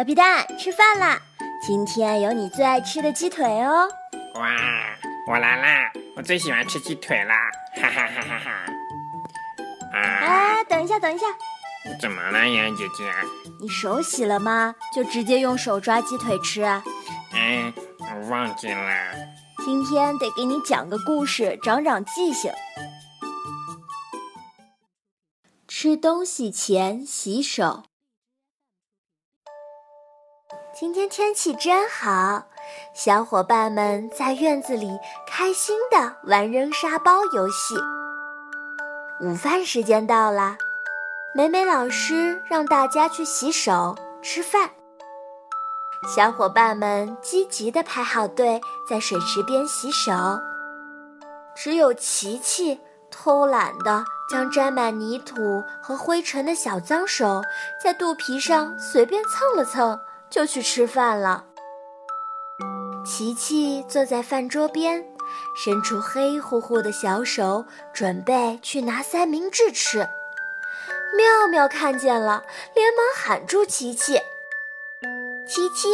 小皮蛋，吃饭啦！今天有你最爱吃的鸡腿哦。哇，我来啦！我最喜欢吃鸡腿啦！哈哈哈哈哈！啊！哎，等一下，等一下！怎么了，呀，姐姐？你手洗了吗？就直接用手抓鸡腿吃？嗯，我忘记了。今天得给你讲个故事，长长记性。吃东西前洗手。今天天气真好，小伙伴们在院子里开心的玩扔沙包游戏。午饭时间到了，美美老师让大家去洗手吃饭。小伙伴们积极地排好队，在水池边洗手。只有琪琪偷懒的将沾满泥土和灰尘的小脏手在肚皮上随便蹭了蹭。就去吃饭了。琪琪坐在饭桌边，伸出黑乎乎的小手，准备去拿三明治吃。妙妙看见了，连忙喊住琪琪：“琪琪，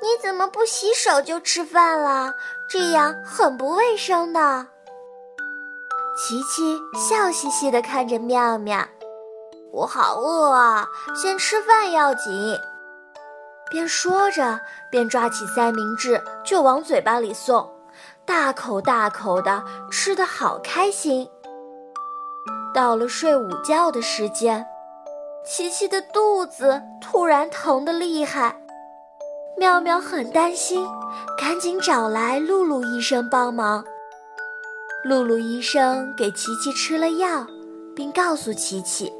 你怎么不洗手就吃饭了？这样很不卫生的。”琪琪笑嘻嘻地看着妙妙：“我好饿啊，先吃饭要紧。”边说着，边抓起三明治就往嘴巴里送，大口大口的吃的好开心。到了睡午觉的时间，琪琪的肚子突然疼得厉害，妙妙很担心，赶紧找来露露医生帮忙。露露医生给琪琪吃了药，并告诉琪琪：“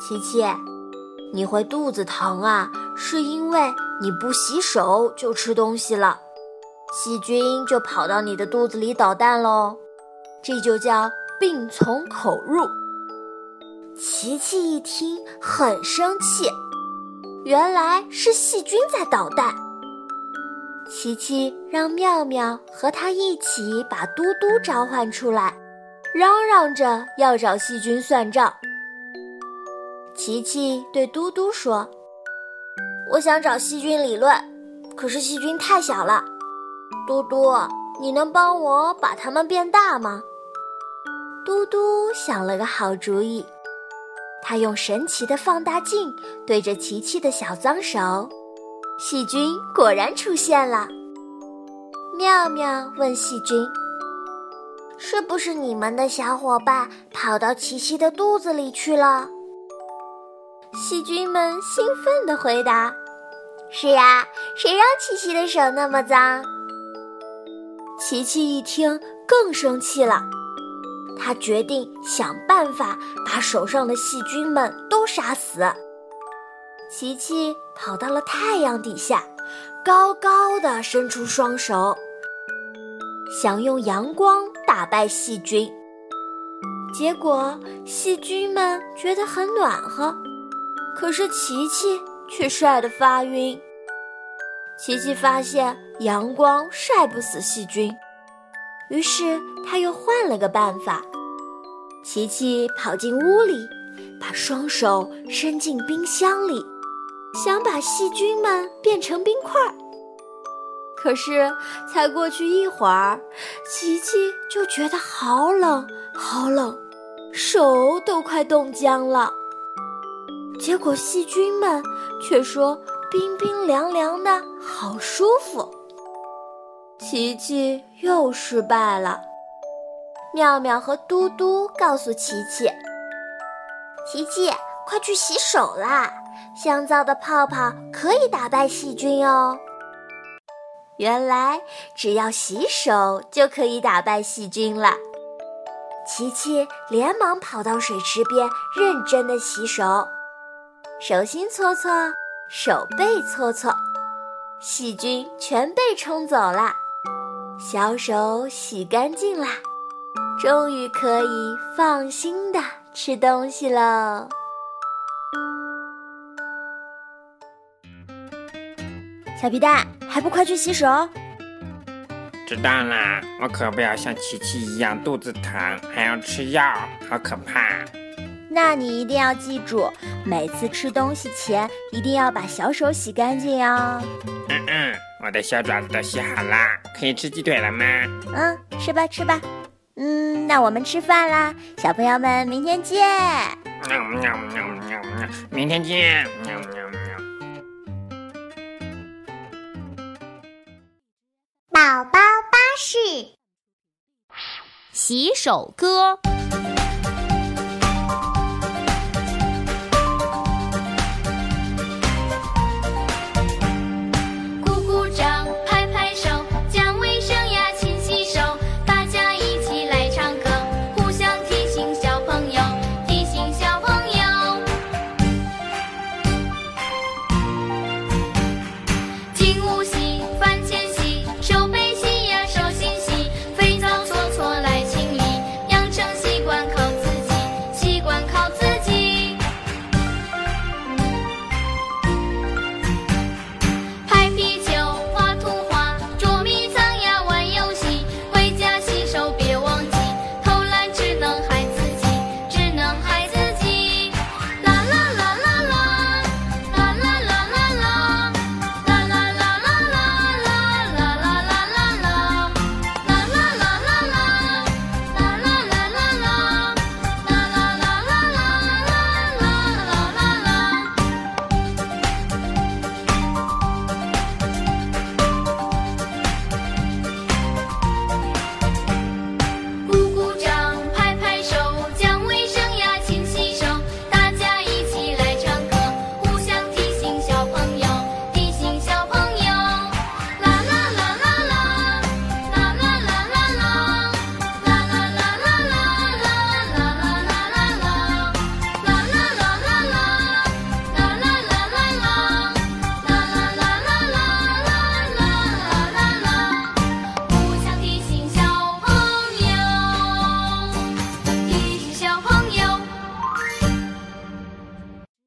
琪琪。”你会肚子疼啊，是因为你不洗手就吃东西了，细菌就跑到你的肚子里捣蛋喽，这就叫病从口入。琪琪一听很生气，原来是细菌在捣蛋。琪琪让妙妙和他一起把嘟嘟召唤出来，嚷嚷着要找细菌算账。琪琪对嘟嘟说：“我想找细菌理论，可是细菌太小了。嘟嘟，你能帮我把它们变大吗？”嘟嘟想了个好主意，他用神奇的放大镜对着琪琪的小脏手，细菌果然出现了。妙妙问细菌：“是不是你们的小伙伴跑到琪琪的肚子里去了？”细菌们兴奋地回答：“是呀，谁让琪琪的手那么脏？”琪琪一听更生气了，他决定想办法把手上的细菌们都杀死。琪琪跑到了太阳底下，高高的伸出双手，想用阳光打败细菌。结果细菌们觉得很暖和。可是琪琪却晒得发晕。琪琪发现阳光晒不死细菌，于是他又换了个办法。琪琪跑进屋里，把双手伸进冰箱里，想把细菌们变成冰块。可是才过去一会儿，琪琪就觉得好冷好冷，手都快冻僵了。结果细菌们却说冰冰凉凉的好舒服。琪琪又失败了。妙妙和嘟嘟告诉琪琪：“琪琪，快去洗手啦！香皂的泡泡可以打败细菌哦。”原来只要洗手就可以打败细菌了。琪琪连忙跑到水池边，认真的洗手。手心搓搓，手背搓搓，细菌全被冲走了，小手洗干净啦，终于可以放心的吃东西喽。小皮蛋，还不快去洗手？知道啦，我可不要像琪琪一样肚子疼，还要吃药，好可怕。那你一定要记住，每次吃东西前一定要把小手洗干净哦。嗯嗯，我的小爪子都洗好啦，可以吃鸡腿了吗？嗯，吃吧吃吧。嗯，那我们吃饭啦，小朋友们，明天见。喵喵喵喵喵，明天见。喵喵喵。宝宝巴士洗手歌。